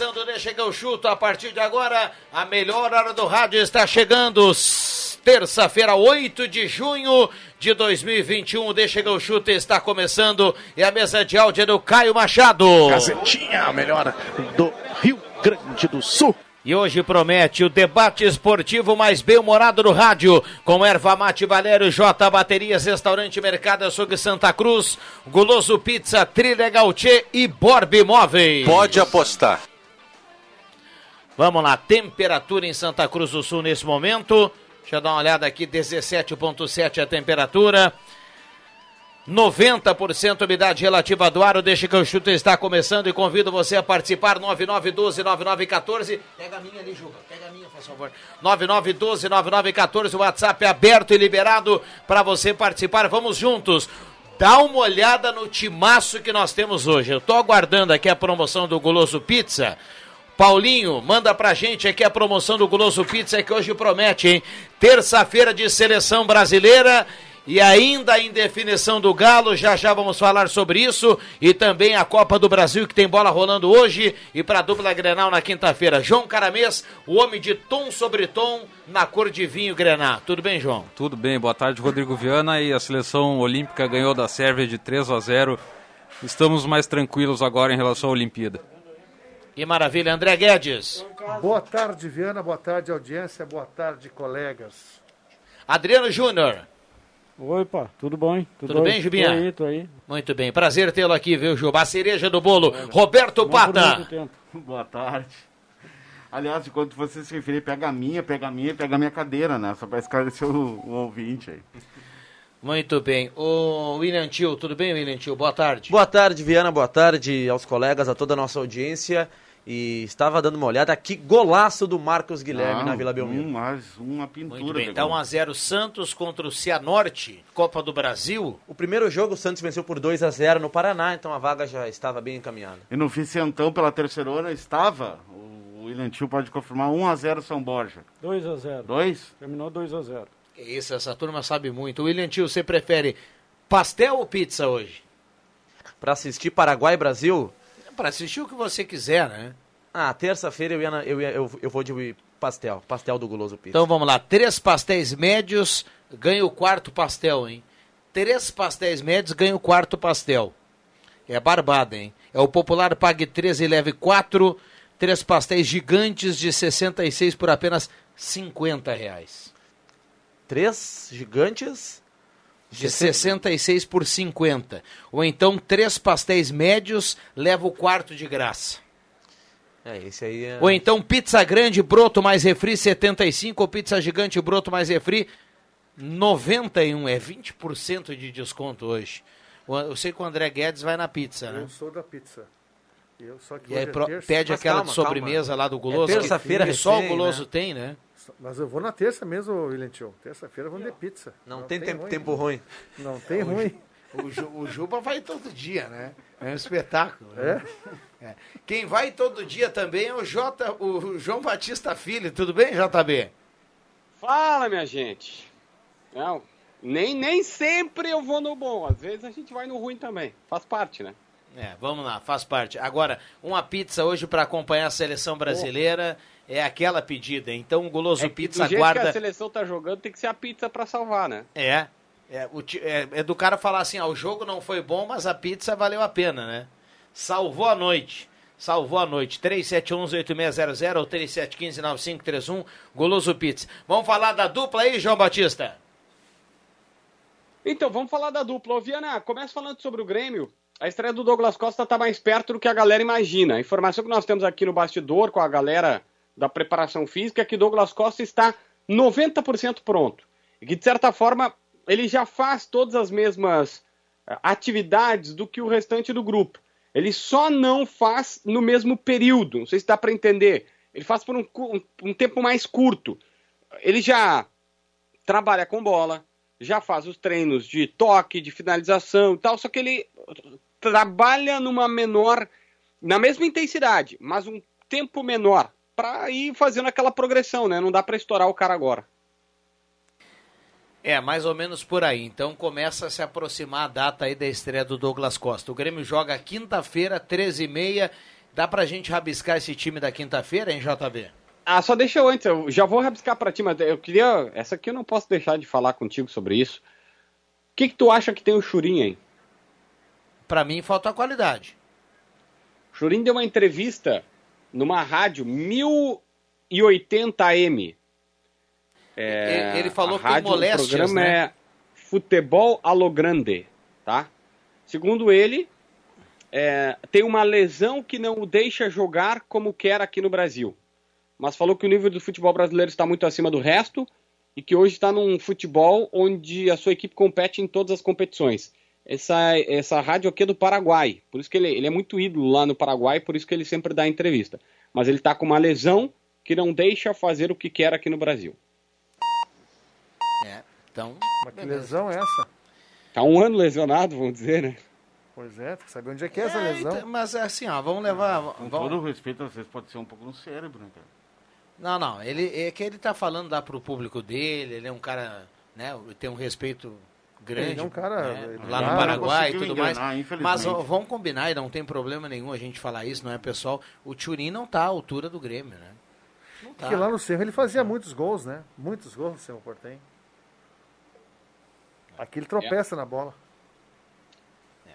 Começando, deixa que eu chuto a partir de agora. A melhor hora do rádio está chegando. Terça-feira, 8 de junho de 2021. Deixa que eu chuto está começando. E a mesa de áudio é do Caio Machado. Gazetinha, a melhor do Rio Grande do Sul. E hoje promete o debate esportivo mais bem-humorado do rádio, com Erva Mate Valério, J Baterias, Restaurante Mercado Açougue Santa Cruz, Guloso Pizza, Trilegal Tchê e Borb Móveis. Pode apostar. Vamos lá, temperatura em Santa Cruz do Sul nesse momento. Deixa eu dar uma olhada aqui, 17.7 a temperatura. 90% umidade relativa do ar, deixa que o chute está começando e convido você a participar, 9912-9914, pega a minha ali, Juba, pega a minha, por favor, 9912-9914, o WhatsApp é aberto e liberado para você participar, vamos juntos, dá uma olhada no timaço que nós temos hoje, eu tô aguardando aqui a promoção do Goloso Pizza, Paulinho, manda pra gente aqui a promoção do Goloso Pizza que hoje promete, hein? Terça-feira de seleção brasileira e ainda em definição do Galo, já já vamos falar sobre isso e também a Copa do Brasil que tem bola rolando hoje e para dupla Grenal na quinta-feira. João Caramês, o homem de tom sobre tom na cor de vinho Grenal. Tudo bem, João? Tudo bem. Boa tarde, Rodrigo Viana e a seleção olímpica ganhou da Sérvia de 3 a 0. Estamos mais tranquilos agora em relação à Olimpíada. Que maravilha, André Guedes. Boa tarde, Viana. Boa tarde, audiência. Boa tarde, colegas. Adriano Júnior. Oi, pá, tudo bom? Tudo, tudo bem, Jubinha? Tô aí, tô aí. Muito bem, prazer tê-lo aqui, viu, Juba? A cereja do bolo, Roberto Pata. Boa tarde. Aliás, enquanto você se referir, pega a minha, pega a minha, pega a minha cadeira, né? Só para esclarecer o, o, ouvinte aí. Muito bem. O William Tio, tudo bem, William Tio? Boa tarde. Boa tarde, Viana, boa tarde aos colegas, a toda a nossa audiência. E estava dando uma olhada aqui, golaço do Marcos Guilherme Não, na Vila Belmiro. Um, mais uma pintura. Muito bem, tá 1x0 Santos contra o Cianorte, Copa do Brasil. O primeiro jogo o Santos venceu por 2 a 0 no Paraná, então a vaga já estava bem encaminhada. E no Vicentão, pela terceira hora, estava, o William Tio pode confirmar, 1x0 São Borja. 2 a 0 2? Terminou 2 a 0 Que isso, essa turma sabe muito. William Tio, você prefere pastel ou pizza hoje? Para assistir Paraguai e Brasil? Para assistir o que você quiser, né? Ah, terça-feira eu, ia na, eu, ia, eu, eu vou de pastel, pastel do Guloso Pizza. Então vamos lá, três pastéis médios, ganha o quarto pastel, hein? Três pastéis médios, ganha o quarto pastel. É barbada, hein? É o popular Pague 13 e leve 4, três pastéis gigantes de 66 por apenas 50 reais. Três gigantes? De 66 por 50. Ou então três pastéis médios, leva o quarto de graça. É, esse aí é... Ou então pizza grande, broto mais refri, 75, ou pizza gigante, broto mais refri, 91. É 20% de desconto hoje. Eu sei que o André Guedes vai na pizza, né? Eu sou da pizza. Eu, só que e aí é terça. pede Mas aquela calma, de sobremesa calma. lá do Guloso. É terça-feira que, que só o Guloso né? tem, né? Mas eu vou na terça mesmo, William Tio. Terça-feira vamos de pizza. Não, tem, tempo, ruim. tempo ruim. Não tem ruim. O, Ju, o Juba vai todo dia, né? É um espetáculo. É? É. Quem vai todo dia também é o, J, o João Batista Filho. Tudo bem, JB? Fala, minha gente. Não, nem, nem sempre eu vou no bom. Às vezes a gente vai no ruim também. Faz parte, né? É, vamos lá, faz parte. Agora, uma pizza hoje para acompanhar a seleção brasileira é aquela pedida. Então, o Guloso É que Pizza do jeito guarda. que a seleção tá jogando, tem que ser a pizza pra salvar, né? É. É, o é, é do cara falar assim, ah, o jogo não foi bom, mas a pizza valeu a pena, né? Salvou a noite. Salvou a noite. 3711-8600 ou 3715-9531. Goloso Pizza. Vamos falar da dupla aí, João Batista? Então, vamos falar da dupla. Ô, Viana, começa falando sobre o Grêmio. A estreia do Douglas Costa está mais perto do que a galera imagina. A informação que nós temos aqui no bastidor com a galera da preparação física é que Douglas Costa está 90% pronto. E que, de certa forma, ele já faz todas as mesmas eh, atividades do que o restante do grupo. Ele só não faz no mesmo período. Não sei se dá para entender. Ele faz por um, um, um tempo mais curto. Ele já trabalha com bola, já faz os treinos de toque, de finalização e tal, só que ele trabalha numa menor, na mesma intensidade, mas um tempo menor, para ir fazendo aquela progressão, né? Não dá para estourar o cara agora. É, mais ou menos por aí. Então começa a se aproximar a data aí da estreia do Douglas Costa. O Grêmio joga quinta-feira, 13h30. Dá pra gente rabiscar esse time da quinta-feira, hein, JB? Ah, só deixa eu antes, eu já vou rabiscar pra ti, mas eu queria. Essa aqui eu não posso deixar de falar contigo sobre isso. O que, que tu acha que tem o Churinho aí? Pra mim falta a qualidade. Churinho deu uma entrevista numa rádio 1080 AM. É, ele falou a rádio, moléstias, O programa né? é Futebol a lo Grande, tá? Segundo ele, é, tem uma lesão que não o deixa jogar como quer aqui no Brasil. Mas falou que o nível do futebol brasileiro está muito acima do resto e que hoje está num futebol onde a sua equipe compete em todas as competições. Essa, essa rádio aqui é do Paraguai, por isso que ele, ele é muito ídolo lá no Paraguai, por isso que ele sempre dá entrevista. Mas ele está com uma lesão que não deixa fazer o que quer aqui no Brasil. É, então. Mas que lesão é essa? Tá um ano lesionado, vamos dizer, né? Pois é, tem que saber onde é que é essa É, lesão. então, mas é assim, ó, vamos levar. Com Vamos... todo o respeito, às vezes pode ser um pouco no cérebro, né, cara? Não, não, ele é que ele tá falando lá pro público dele, ele é um cara, né, tem um respeito grande. Ele é um cara- né, ele lá no Paraguai e tudo mais. enganar, infelizmente. Mas ó, vamos combinar, e não tem problema nenhum a gente falar isso, não é, pessoal? O Turin não tá à altura do Grêmio, né? Não tá. Porque lá no Cerro ele fazia muitos gols, né? Muitos gols no Cerro Portem. Aqui ele tropeça na bola.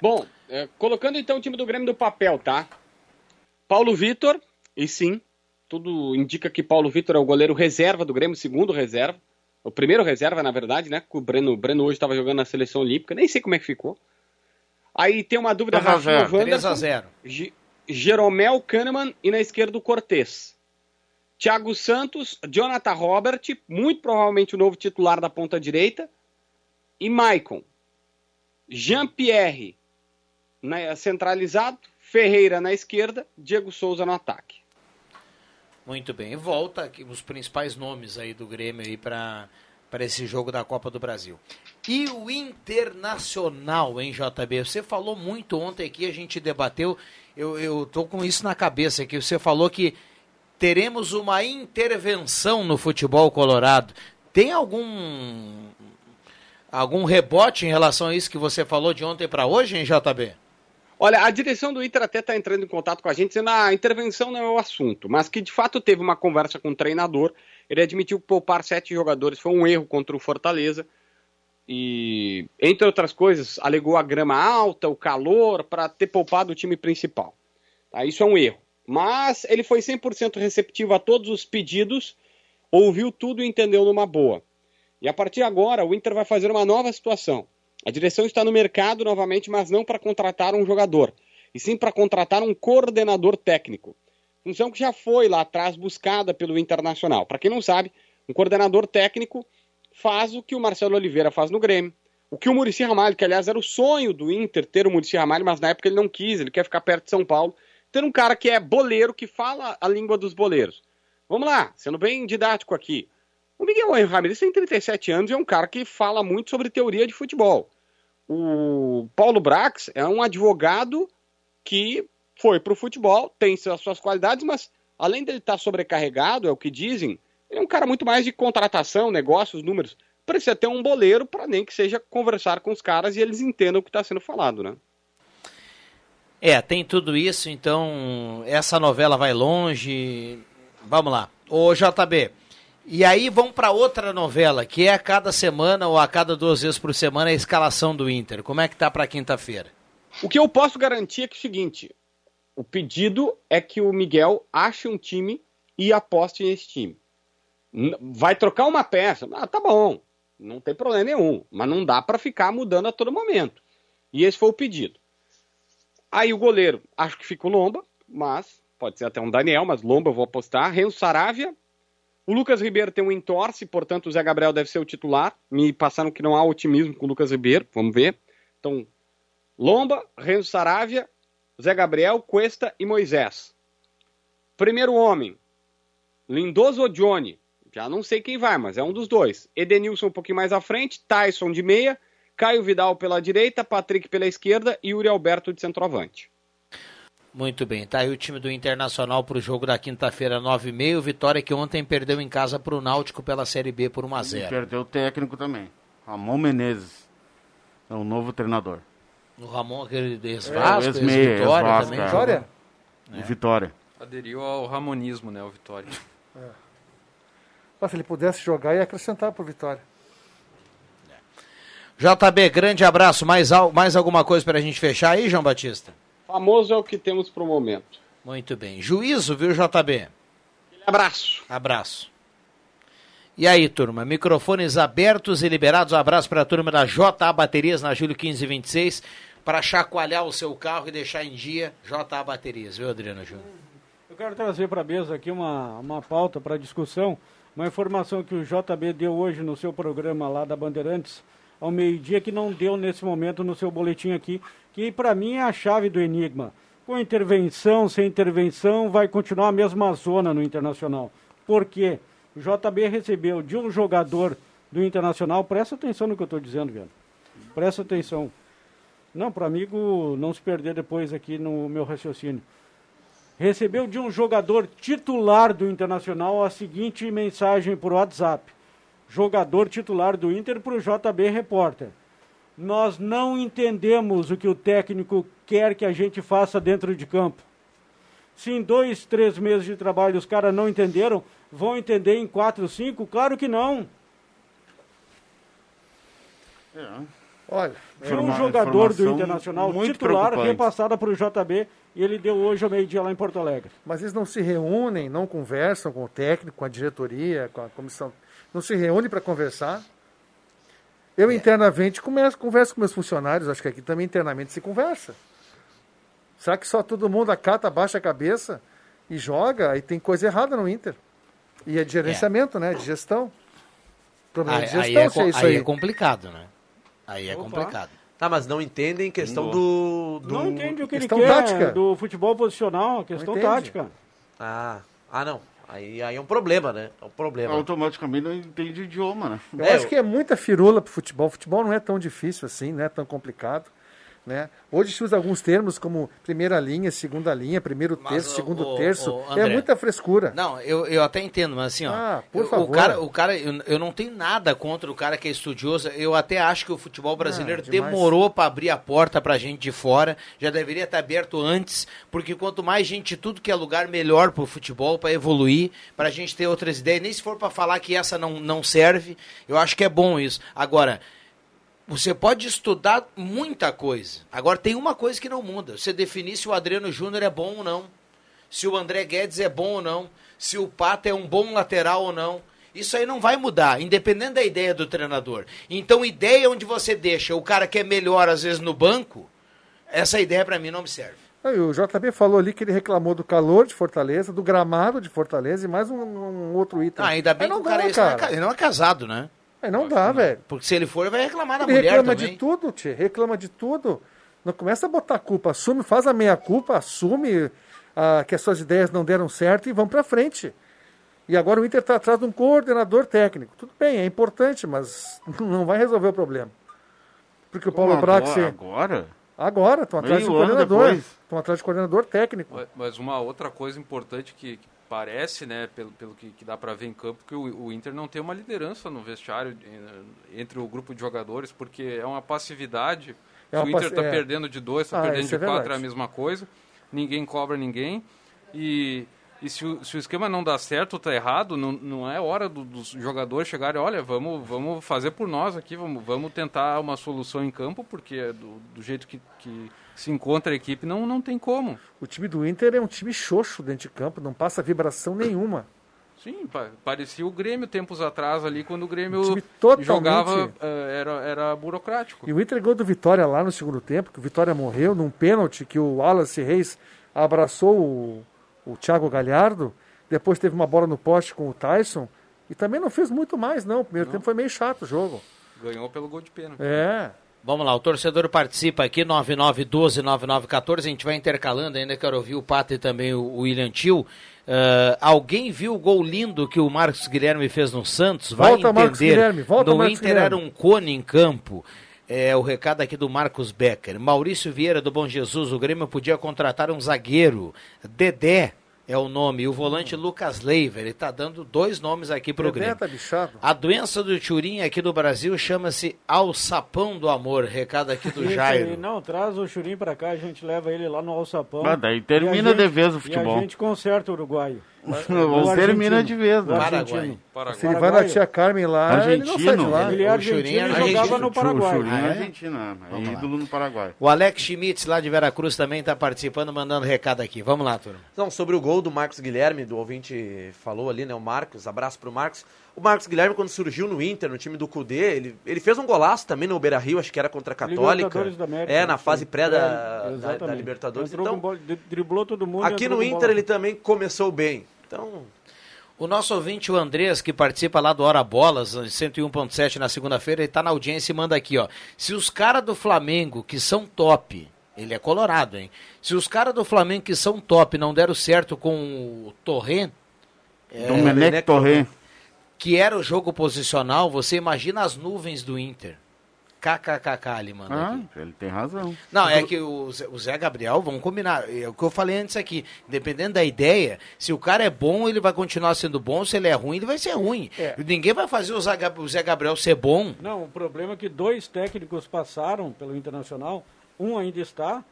Bom, é, colocando então o time do Grêmio do papel, tá? Paulo Vitor, e sim, tudo indica que Paulo Vitor é o goleiro reserva do Grêmio, segundo reserva. O primeiro reserva, na verdade, né? Que o Breno, o Breno hoje estava jogando na seleção olímpica, nem sei como é que ficou. Aí tem uma dúvida, 3 a Rafinha 0. 3 Wanderson, a 0 Ge- Jeromel Kahneman e na esquerda o Cortez. Thiago Santos, Jonathan Robert, muito provavelmente o novo titular da ponta direita, e Maicon. Jean-Pierre na- centralizado, Ferreira na esquerda, Diego Souza no ataque. Muito bem. Volta aqui os principais nomes aí do Grêmio aí para para esse jogo da Copa do Brasil. E o Internacional, hein, JB? Você falou muito ontem aqui, a gente debateu. Eu, eu tô com isso na cabeça aqui. Você falou que teremos uma intervenção no futebol colorado. Tem algum algum rebote em relação a isso que você falou de ontem para hoje, hein, JB? Olha, a direção do Inter até está entrando em contato com a gente, dizendo a intervenção não é o assunto, mas que de fato teve uma conversa com o treinador. Ele admitiu que poupar sete jogadores foi um erro contra o Fortaleza. E, entre outras coisas, alegou a grama alta, o calor, para ter poupado o time principal. Tá? Isso é um erro. Mas ele foi 100% receptivo a todos os pedidos, ouviu tudo e entendeu numa boa. E a partir de agora, o Inter vai fazer uma nova situação. A direção está no mercado novamente, mas não para contratar um jogador, e sim para contratar um coordenador técnico. Função que já foi lá atrás buscada pelo Internacional. Para quem não sabe, um coordenador técnico faz o que o Marcelo Oliveira faz no Grêmio, o que o Murici Ramalho, que aliás era o sonho do Inter ter o Murici Ramalho, mas na época ele não quis, ele quer ficar perto de São Paulo, ter um cara que é boleiro, que fala a língua dos boleiros. Vamos lá, sendo bem didático aqui. O Miguel Ramirez tem 37 anos e é um cara que fala muito sobre teoria de futebol. O Paulo Brax é um advogado que foi para o futebol, tem as suas qualidades, mas além dele estar sobrecarregado, é o que dizem, ele é um cara muito mais de contratação, negócios, números. Precisa ter um boleiro para nem que seja conversar com os caras e eles entendam o que está sendo falado, né? É, tem tudo isso, então essa novela vai longe. Vamos lá. Ô JB, e aí vamos para outra novela, que é a cada semana ou a cada duas vezes por semana a escalação do Inter. Como é que tá para quinta-feira? O que eu posso garantir é que é o seguinte: O pedido é que o Miguel ache um time e aposte nesse time. Vai trocar uma peça? Ah, tá bom. Não tem problema nenhum. Mas não dá para ficar mudando a todo momento. E esse foi o pedido. Aí o goleiro, acho que fica o Lomba, mas pode ser até um Daniel, mas Lomba eu vou apostar. Renzo Saravia. O Lucas Ribeiro tem um entorce, portanto o Zé Gabriel deve ser o titular. Me passaram que não há otimismo com o Lucas Ribeiro, vamos ver. Então, Lomba, Renzo Saravia, Zé Gabriel, Cuesta e Moisés. Primeiro homem, Lindoso ou Johnny? Já não sei quem vai, mas é um dos dois. Edenilson um pouquinho mais à frente, Tyson de meia, Caio Vidal pela direita, Patrick pela esquerda e Yuri Alberto de centroavante. Muito bem, tá aí o time do Internacional pro jogo da quinta-feira, 9h30. Vitória que ontem perdeu em casa pro Náutico pela Série B por 1 a E 0 perdeu o técnico também. Ramon Menezes. É o novo treinador. O Ramon, aquele É, ex-Vasco, ex-meia, ex-Vitória ex-Vasco, também. é. Vitória? O Vitória. Aderiu ao ramonismo, né, o Vitória. Mas se ele pudesse jogar, ia acrescentar pro Vitória. JB, grande abraço. Mais, al- mais alguma coisa pra gente fechar aí, João Batista? Famoso é o que temos pro momento. Muito bem. Juízo, viu, JB? Abraço. Abraço. E aí, turma, microfones abertos e liberados. Um abraço para a turma da JA Baterias na Júlio 1526 para chacoalhar o seu carro e deixar em dia JA Baterias, viu, Adriano Júnior? Eu quero trazer para a mesa aqui uma, uma pauta para discussão, uma informação que o JB deu hoje no seu programa lá da Bandeirantes, ao meio-dia, que não deu nesse momento no seu boletim aqui, que para mim é a chave do enigma. Com intervenção, sem intervenção, vai continuar a mesma zona no Internacional. Por quê? O JB recebeu de um jogador do Internacional, presta atenção no que eu estou dizendo, velho. Presta atenção. Não, para amigo não se perder depois aqui no meu raciocínio recebeu de um jogador titular do Internacional a seguinte mensagem por WhatsApp. Jogador titular do Inter para o JB Repórter. Nós não entendemos o que o técnico quer que a gente faça dentro de campo. Se em dois, três meses de trabalho os caras não entenderam, vão entender em quatro, cinco? Claro que não. Olha, De um Informa- jogador do Internacional titular repassada para o JB e ele deu hoje ao meio-dia lá em Porto Alegre. Mas eles não se reúnem, não conversam com o técnico, com a diretoria, com a comissão. Não se reúnem para conversar. Eu internamente começo, converso com meus funcionários, acho que aqui também internamente se conversa. Será que só todo mundo acata, abaixa a cabeça e joga? Aí tem coisa errada no Inter. E é de gerenciamento, né? De gestão. Problema Aí, de aí gestão, é, se é co- isso aí aí. é complicado, né? Aí é Opa. complicado. Tá, mas não entendem questão do, do... Não entende o que ele questão quer tática. do futebol posicional, a questão tática. Ah, ah não. Aí, aí é um problema, né? É um problema. Automaticamente não entende idioma, né? Eu É, acho que é muita firula pro futebol. Futebol não é tão difícil assim, não é tão complicado. Né? Hoje se usa alguns termos como primeira linha, segunda linha, primeiro Mas, terço, ô, segundo ô, terço. ô, é André. muita frescura. Não, eu, eu até entendo, mas assim, ó. Ah, por o- favor. O cara, o cara eu, eu não tenho nada contra o cara que é estudioso. Eu até acho que o futebol brasileiro Ah, demorou para abrir a porta pra gente de fora. Já deveria estar aberto antes, porque quanto mais gente, tudo que é lugar, melhor pro futebol, para evoluir, pra gente ter outras ideias. Nem se for para falar que essa não, não serve, eu acho que é bom isso. Agora, você pode estudar muita coisa. Agora tem uma coisa que não muda. Você definir se o Adriano Júnior é bom ou não. Se o André Guedes é bom ou não. Se o Pato é um bom lateral ou não. Isso aí não vai mudar, independente da ideia do treinador. Então, ideia onde você deixa o cara que é melhor, às vezes, no banco, essa ideia pra mim não me serve. Ah, e O JB falou ali que ele reclamou do calor de Fortaleza, do gramado de Fortaleza e mais um, um outro item. Ah, ainda bem Aí que não o cara, dá, é, cara. ca- ele não é casado, né? Aí não dá, velho. Porque se ele for, vai reclamar da Ele mulher reclama também. de tudo, tio. Reclama de tudo. Não começa a botar culpa. Assume, faz a meia-culpa, assume ah, que as suas ideias não deram certo e vamos pra frente. E agora o Inter está atrás de um coordenador técnico. Tudo bem, é importante, mas não vai resolver o problema. Porque o Paulo Como agora? se- Agora? Agora, estão atrás de um coordenador. Estão atrás de coordenador técnico. Mas- Mas uma outra coisa importante que, que parece, né, pelo, pelo que, que dá para ver em campo, que o, o Inter não tem uma liderança no vestiário eh, entre o grupo de jogadores, porque é uma passividade. É Se uma o Inter está é. perdendo de dois, está Ah, perdendo de é quatro, é a mesma coisa. Ninguém cobra ninguém. E, E se o, se o esquema não dá certo ou tá errado, não, não é hora do- dos jogadores chegarem, olha, vamos, vamos fazer por nós aqui, vamos, vamos tentar uma solução em campo, porque do, do jeito que, que se encontra a equipe, não, não tem como. O time do Inter é um time xoxo dentro de campo, não passa vibração nenhuma. Sim, pa- parecia o Grêmio tempos atrás ali, quando o Grêmio time totalmente- jogava, eh, era, era burocrático. E o Inter ganhou do Vitória lá no segundo tempo, que o Vitória morreu num pênalti que o Wallace Reis abraçou o, o Thiago Galhardo, depois teve uma bola no poste com o Tyson, e também não fez muito mais, não. O primeiro tempo foi meio chato o jogo. Ganhou pelo gol de pênalti. É. Vamos lá, o torcedor participa aqui, 9912-9914. A gente vai intercalando ainda, quero ouvir o Pato e também o William Tio. Ah, alguém viu o gol lindo que o Marcos Guilherme fez no Santos? Vai Volta, entender. Marcos Guilherme, volta, no Marcos Inter Guilherme. era um cone em campo. É o recado aqui do Marcos Becker. Maurício Vieira do Bom Jesus, o Grêmio podia contratar um zagueiro. Dedé é o nome. E o volante Lucas Leiva. Ele está dando dois nomes aqui para o Grêmio. tá bichado. A doença do Turim aqui no Brasil chama-se alçapão do amor. Recado aqui do Isso aí, Jairo. não, traz o Churim pra cá, a gente leva ele lá no Alçapão. Mas daí E termina gente- de vez o E futebol. a gente conserta o uruguaio. Ou O termina argentino. de vez, O né? argentino. Se ele vai na tia Carmen lá, ele não Argentino. lá. Ele é argentino e jogava no Paraguai. O Churinho é Ah, é? argentino, é, é ídolo no Paraguai. O Alex Schmitz, lá de Veracruz, também está participando, mandando recado aqui. Vamos lá, turma. Não, sobre o gol do Marcos Guilherme, do ouvinte falou ali, né? O Marcos, abraço pro Marcos. O Marcos Guilherme, quando surgiu no Inter, no time do Cudê, ele, ele fez um golaço também no Beira Rio, acho que era contra a Católica. América, é, na sim. fase pré da, É, da- da. Libertadores. Entrou Então, com bola, dri- driblou todo mundo. aqui no Inter bola. ele também começou bem. Então, O nosso ouvinte, o Andrés, que participa lá do Hora Bolas, 101.7 na segunda-feira, ele está na audiência e manda aqui, ó. Se os caras do Flamengo, que são top, ele é colorado, hein? Se os caras do Flamengo que são top não deram certo com o Torrent, é, Domenech Torrent. que era o jogo posicional, você imagina as nuvens do Inter. KKKK, ele manda Ah, aqui. ele tem razão. Não, é que o Zé, o Zé Gabriel, vamos combinar, é o que eu falei antes aqui, dependendo da ideia, se o cara é bom, ele vai continuar sendo bom, se ele é ruim, ele vai ser ruim. É. Ninguém vai fazer o Zé, Gabriel ser bom. Não, o problema é que dois técnicos passaram pelo Internacional, um ainda está,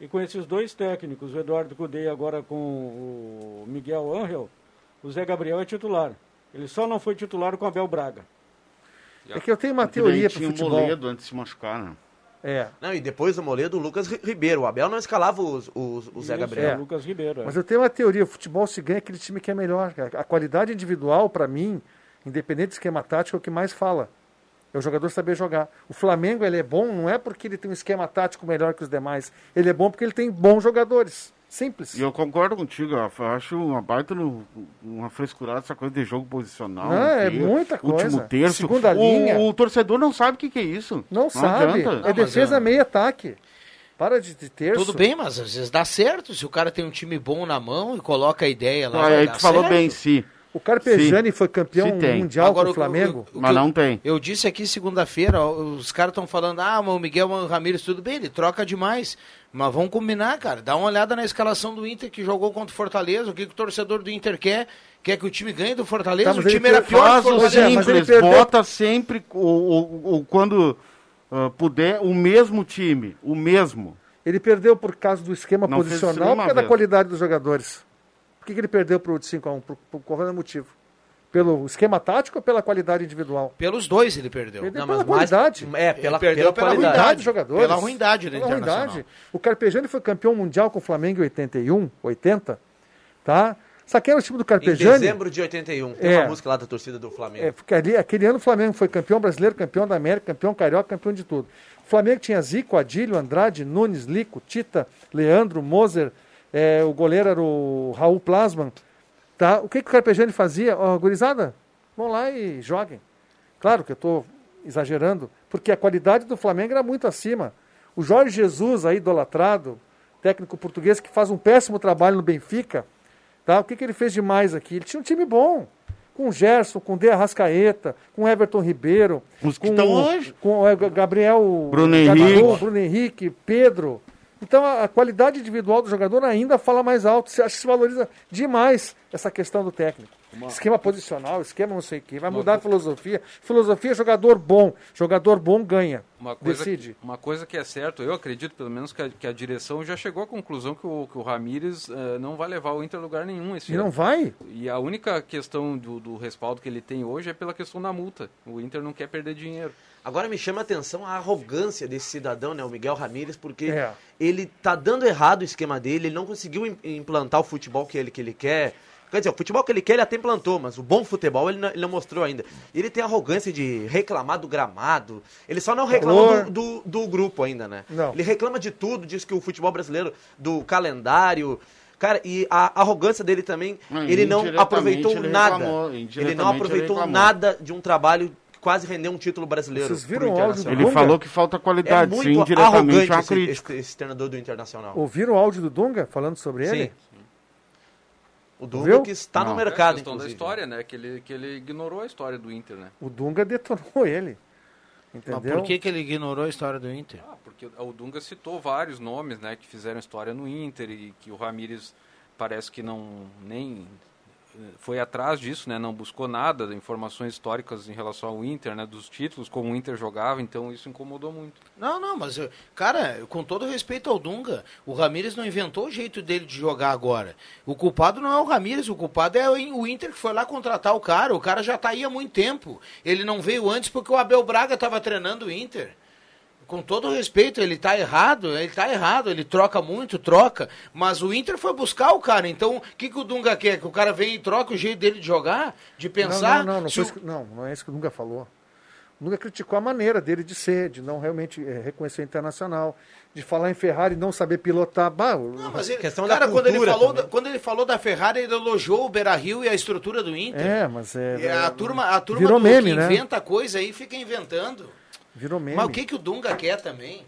e com esses dois técnicos, o Eduardo Cudê agora com o Miguel Angel, o Zé Gabriel é titular. Ele só não foi titular com o Abel Braga. É que eu tenho uma Porque teoria pro tinha o futebol. Moledo antes de se machucar, né? É. não, e depois do Moledo, o Lucas Ri- Ribeiro. O Abel não escalava os, os- o Zé Isso, Gabriel. é o Lucas Ribeiro. é. Mas eu tenho uma teoria, o futebol se ganha aquele time que é melhor. cara. A qualidade individual, para mim, independente do esquema tático, é o que mais fala. É o jogador saber jogar. O Flamengo ele é bom não é porque ele tem um esquema tático melhor que os demais. Ele é bom porque ele tem bons jogadores. Simples. E eu concordo contigo, Rafa. Eu acho uma baita no, uma frescurada essa coisa de jogo posicional. Não, é muita coisa. Último terço. Segunda o, linha. O torcedor não sabe o que, que é isso. Não, sabe. adianta. É defesa meio ataque. Para de, de terço. Tudo bem, mas às vezes dá certo. Se o cara tem um time bom na mão e coloca a ideia lá. Ah, vai aí dar tu falou certo. bem, sim. O Carpegiani foi campeão mundial Agora, com o Flamengo. o- o Mas eu- não tem. Eu disse aqui segunda-feira, os caras estão falando, ah, mas o Miguel Ramírez, tudo bem, ele troca demais. Mas vamos combinar, cara. Dá uma olhada na escalação do Inter que jogou contra o Fortaleza. O que, que o torcedor do Inter quer? Quer que o time ganhe do Fortaleza? Tá, o time era pior Faz que o o Fortaleza. Zé, mas ele simples, perdeu- bota sempre, o, o- o- quando ah, puder, o mesmo time. O mesmo. Ele perdeu por causa do esquema Não posicional, por causa da qualidade dos jogadores. Que, que ele perdeu pro de 5x1? Por, por qual é o motivo? Pelo esquema tático ou pela qualidade individual? Pelos dois ele perdeu. Perdeu Não, pela mas mais- qualidade. É, pela, perdeu pela pela qualidade. ruindade dos jogadores. Pela ruindade do Pela ruindade. O Carpegiani foi campeão mundial com o Flamengo em 81, 80, tá? Sabe quem era o time do Em Carpegiani? dezembro de 81. Tem É. uma música lá da torcida do Flamengo. É, porque ali, aquele ano o Flamengo foi campeão brasileiro, campeão da América, campeão carioca, campeão de tudo. O Flamengo tinha Zico, Adílio, Andrade, Nunes, Lico, Tita, Leandro, Moser, é, o goleiro era o Raul Plasman. Tá? O que, que o Carpegiani fazia? Ó, gurizada, vão lá e joguem. Claro que eu estou exagerando, porque a qualidade do Flamengo era muito acima. O Jorge Jesus, aí idolatrado, técnico português que faz um péssimo trabalho no Benfica, tá? o que, que ele fez demais aqui? Ele tinha um time bom com o Gerson, com o De Arrascaeta, com o Everton Ribeiro, Os que com, estão hoje. com o Gabriel Bruno Henrique. Bruno Henrique, Pedro. Então a, qualidade individual do jogador ainda fala mais alto. Você acha que se valoriza demais essa questão do técnico. Esquema posicional, esquema não sei o quê. Vai mudar a filosofia. Filosofia, jogador bom. Jogador bom ganha. Uma coisa, Decide. Que, uma coisa que é certo, eu acredito pelo menos que a, que a direção já chegou à conclusão que o, que o Ramires eh, não vai levar o Inter a lugar nenhum esse E ano. não vai? E a única questão do, do respaldo que ele tem hoje é pela questão da multa. O Inter não quer perder dinheiro. Agora me chama a atenção a arrogância desse cidadão, né, o Miguel Ramírez, porque É. ele tá dando errado o esquema dele, ele não conseguiu im- implantar o futebol que ele, que ele quer. Quer dizer, o futebol que ele quer ele até implantou, mas o bom futebol ele não, ele não mostrou ainda. Ele tem a arrogância de reclamar do gramado. Ele só não reclama do, do, do grupo ainda, né? Não. Ele reclama de tudo, diz que o futebol brasileiro, do calendário. Cara, e a arrogância dele também, Não, ele não aproveitou ele nada. reclamou, Ele não ele aproveitou reclamou. nada de um trabalho que quase rendeu um título brasileiro. Vocês viram o áudio do. Ele falou que falta É qualidade, sim, muito diretamente arrogante esse, esse, esse treinador do Internacional. Ouviram o áudio do Dunga falando sobre ele? Sim. O Dunga Viu? que está no Não. É a mercado, questão da inclusive. história, né? Que ele, que ele ignorou a história do Inter, né? O Dunga detonou ele. Mas Entendeu? por que, que ele ignorou a história do Inter? Ah, porque o Dunga citou vários nomes, né, que fizeram história no Inter e que o Ramires parece que não nem foi atrás disso, né, não buscou nada informações históricas em relação ao Inter, né, dos títulos, como o Inter jogava, então isso incomodou muito. Não, não, mas, eu- cara, com todo respeito ao Dunga, o Ramires não inventou o jeito dele de jogar agora. O culpado não é o Ramires, o culpado é o Inter que foi lá contratar o cara. O cara já tá aí há muito tempo. Ele não veio antes porque o Abel Braga estava treinando o Inter. Com todo respeito, ele tá errado, ele tá errado, ele troca muito, troca, mas o Inter foi buscar o cara, então o que, que o Dunga quer? Que o cara venha e troque o jeito dele de jogar, de pensar? Não, não, não, foi o- isso que- não, não é isso que o Dunga falou. O Dunga criticou a maneira dele de ser, de não realmente eh, reconhecer o internacional, de falar em Ferrari e não saber pilotar. Bah, Não, mas ele, Questão da cara, quando ele, falou também. da, quando ele falou da Ferrari, ele elogiou o Beira-Rio e a estrutura do Inter. é, mas é. E a turma, a turma virou do, meme, que né? inventa coisa aí fica inventando. Virou meme. Mas o que, que o Dunga quer também?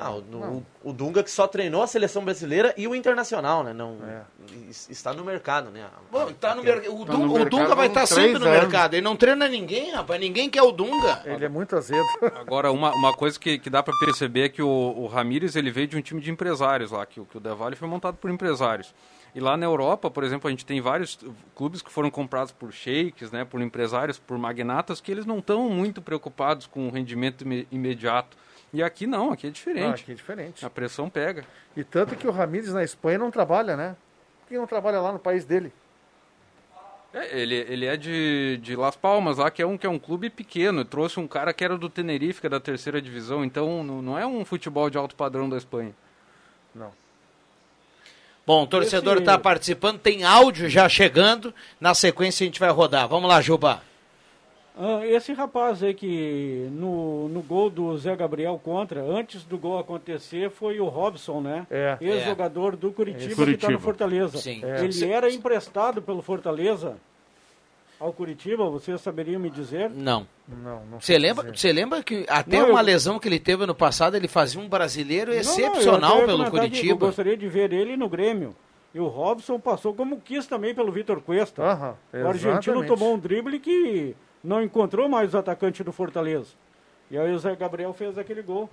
Ah, o, no- o Dunga que só treinou a seleção brasileira e o Internacional, né? Não, É. es- Está no mercado, né? Bom, tá no mer... o, Tá Dunga, no o mercado Dunga vai estar uns sempre no anos. mercado. Ele não treina ninguém, rapaz. Ninguém quer o Dunga. Ele é muito azedo. Agora, uma, uma coisa que, que dá para perceber é que o, o Ramires ele veio de um time de empresários lá, que, o- que o Del Valle foi montado por empresários. E lá na Europa, por exemplo, a gente tem vários clubes que foram comprados por sheiks, né, por empresários, por magnatas, que eles não estão muito preocupados com o rendimento ime- imediato. E aqui não, aqui é Ah, diferente. aqui é diferente. A pressão pega. E tanto que o Ramires na Espanha não trabalha, né? Por que não trabalha lá no país dele? É, ele, ele é de, de Las Palmas, lá que é, um, que é um clube pequeno. Trouxe um cara que era do Tenerife, que é da terceira divisão. Então não, não é um futebol de alto padrão da Espanha. Não. Bom, o torcedor Esse- está participando, tem áudio já chegando. Na sequência a gente vai rodar. Vamos lá, Juba. Ah, esse rapaz aí que no, no gol do Zé Gabriel contra, antes do gol acontecer, foi o Robson, né? É. Ex-jogador do Curitiba, É. que está Curitiba. no Fortaleza. Sim. É. Ele era emprestado pelo Fortaleza ao Curitiba, vocês saberiam me dizer? Não. Não, não Você lembra, você lembra que até Não, eu- uma lesão que ele teve no passado, ele fazia um brasileiro Não, não, eu excepcional pelo que Eu Curitiba. gostaria de ver ele no Grêmio. E o Robson passou como quis também pelo Vitor Cuesta. Aham, o argentino tomou um drible que não encontrou mais o atacante do Fortaleza. E aí o Zé Gabriel fez aquele gol.